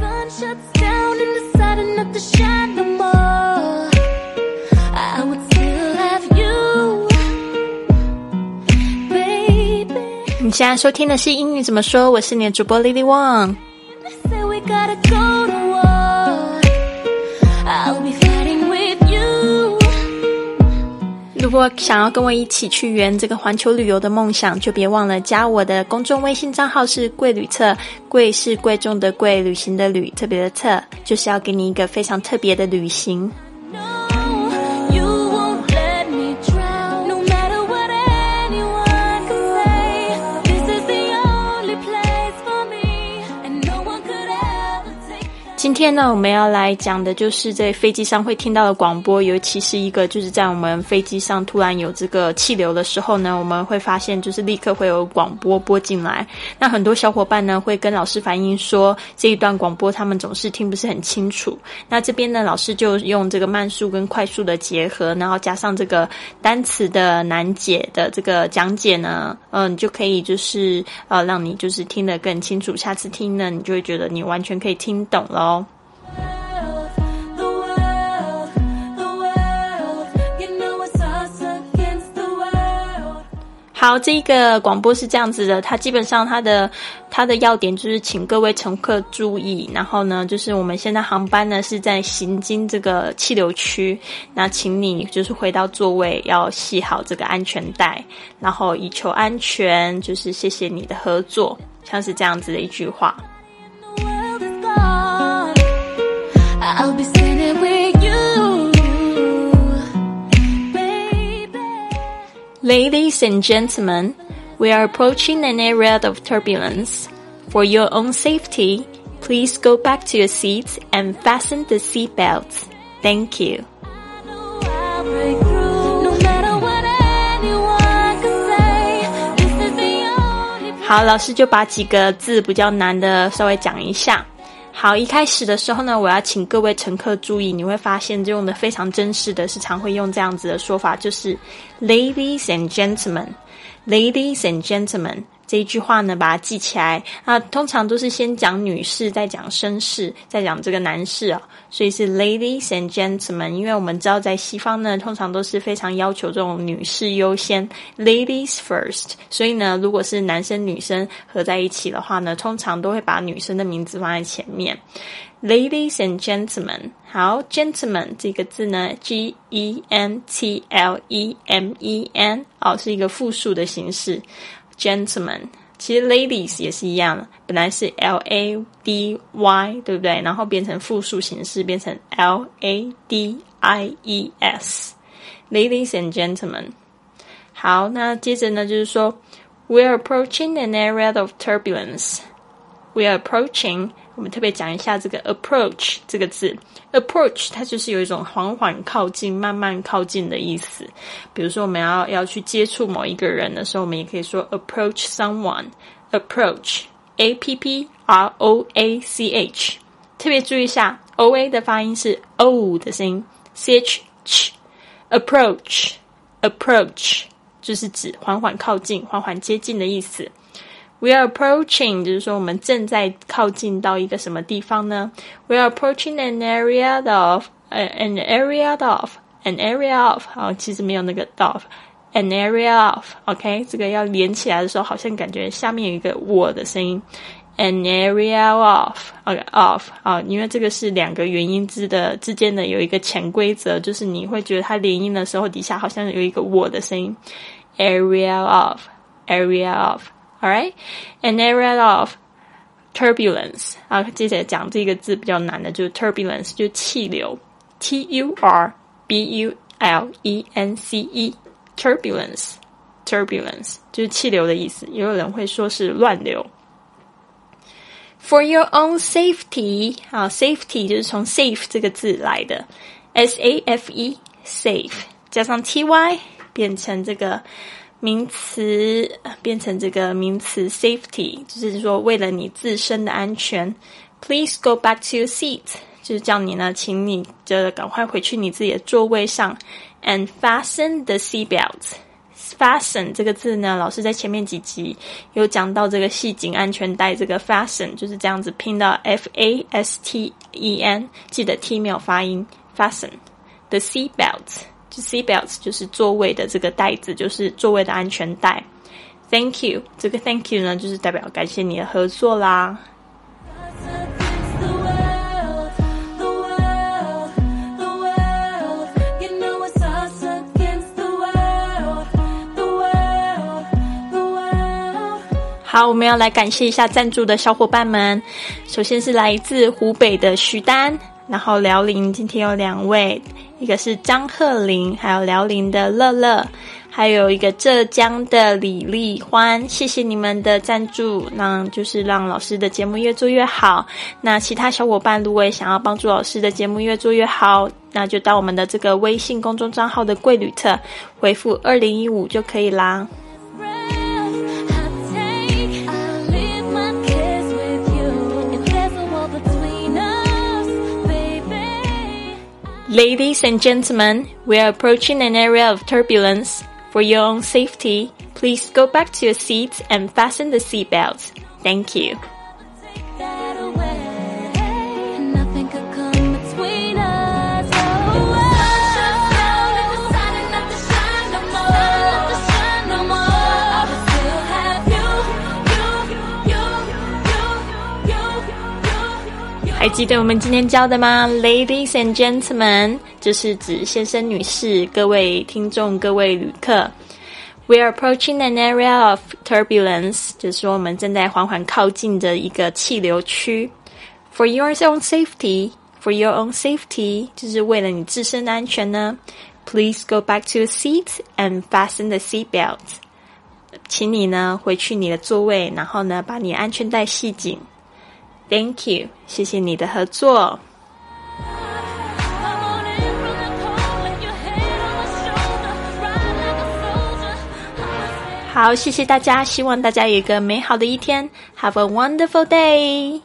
sun shuts down and decided not to shine no more, I would still have you, baby. 你现在收听的是英语怎么说？我是你的主播 Lily Wong。 如果想要跟我一起去圆这个环球旅游的梦想，就别忘了加我的公众微信账号是“贵旅册”，贵是贵重的贵，旅行的旅，特别的册，就是要给你一个非常特别的旅行。今天呢，我们要来讲的就是在飞机上会听到的广播，尤其是一个就是在我们飞机上突然有这个气流的时候呢，我们会发现就是立刻会有广播播进来。那很多小伙伴呢会跟老师反映说，这一段广播他们总是听不是很清楚。那这边呢，老师就用这个慢速跟快速的结合，然后加上这个单词的难解的这个讲解呢，嗯，就可以就是呃让你就是听得更清楚。下次听呢，你就会觉得你完全可以听懂了好，这个广播是这样子的，它基本上它的它的要点就是请各位乘客注意，然后呢，就是我们现在航班呢是在行经这个气流区，那请你就是回到座位要系好这个安全带，然后以求安全，就是谢谢你的合作，像是这样子的一句话。I'll be Ladies and gentlemen, we are approaching an area of turbulence. For your own safety, please go back to your seats and fasten the seat belts. Thank you. I know I'll break through, no matter what anyone can say. This is the only 好，老师就把几个字比较难的稍微讲一下。 好，一开始的时候呢，我要请各位乘客注意，你会发现用的非常正式的，是常会用这样子的说法，就是 “ladies and gentlemen”，“ladies and gentlemen” 这一句话呢，把它记起来啊。通常都是先讲女士，再讲绅士，再讲这个男士啊、所以是 “ladies and gentlemen”。因为我们知道在西方呢，通常都是非常要求这种女士优先 （ladies first）。所以呢，如果是男生女生合在一起的话呢，通常都会把女生的名字放在前面。Ladies and gentlemen，好，gentlemen 这个字呢，G E N T L E M E N，哦，是一个复数的形式。，gentlemen 其实 ladies 也是一样的，本来是 L A D Y，对不对？然后变成复数形式，变成 L A D I E S。Ladies and gentlemen，好，那接着呢，就是说，We are approaching an area of turbulence。We are approaching， 我们特别讲一下这个 approach 这个字。approach 它就是有一种缓缓靠近、慢慢靠近的意思。比如说，我们要要去接触某一个人的时候，我们也可以说 approach someone。approach a p p r o a c h，特别注意一下 o a 的发音是 o 的声音，c h ch。approach approach 就是指缓缓靠近、缓缓接近的意思。We are approaching，就是说我们正在靠近到一个什么地方呢？We are approaching an area of，呃、an area of，an area of，好，其实没有那个 of，an area of，OK，、这个要连起来的时候，好像感觉下面有一个我的声音。An area of，OK of 啊，因为这个是两个元音字的之间的有一个潜规则，就是你会觉得它连音的时候底下好像有一个我的声音。Area of，area of。All right, an area of turbulence 啊，接着讲这个字比较难的，就是 turbulence，就是气流，T U R B U L E N C E，turbulence，turbulence 就是气流的意思。也有人会说是乱流。For your own safety，啊，safety 就是从 safe 这个字来的，S A F E safe 加上 T Y 变成这个 名词，变成这个名词 safety，就是说为了你自身的安全，Please go back to your seat，就是叫你呢，请你就赶快回去你自己的座位上，and fasten the seat belt。fasten 这个字呢，老师在前面几集有讲到这个系紧安全带，这个 fasten 就是这样子拼到 f a s t e n，记得 t 没有发音，fasten the seat belt，就 seat belts 就是座位的这个带子，就是座位的安全带。Thank you，这个 Thank you 呢，就是代表感谢你的合作啦。好，我们要来感谢一下赞助的小伙伴们。首先是来自湖北的徐丹，然后辽宁今天有两位，一个是张鹤林，还有辽宁的乐乐，还有一个浙江的李丽欢。谢谢你们的赞助，那就是让老师的节目越做越好。那其他小伙伴如果也想要帮助老师的节目越做越好，那就到我们的这个微信公众账号的贵旅特回复二零一五就可以啦。Ladies and gentlemen, we are approaching an area of turbulence. For your own safety, please go back to your seats and fasten the seatbelts. Thank you. 记得我们今天教的吗？Ladies and gentlemen，就是指先生、女士、各位听众、各位旅客。We are approaching an area of turbulence，就是说我们正在缓缓靠近的一个气流区。For your own safety，for your own safety，就是为了你自身的安全呢。Please go back to your seat and fasten the seat belt。请你呢回去你的座位，然后呢把你安全带系紧。Thank you，谢谢你的合作。好，谢谢大家，希望大家有一个美好的一天。Have a wonderful day。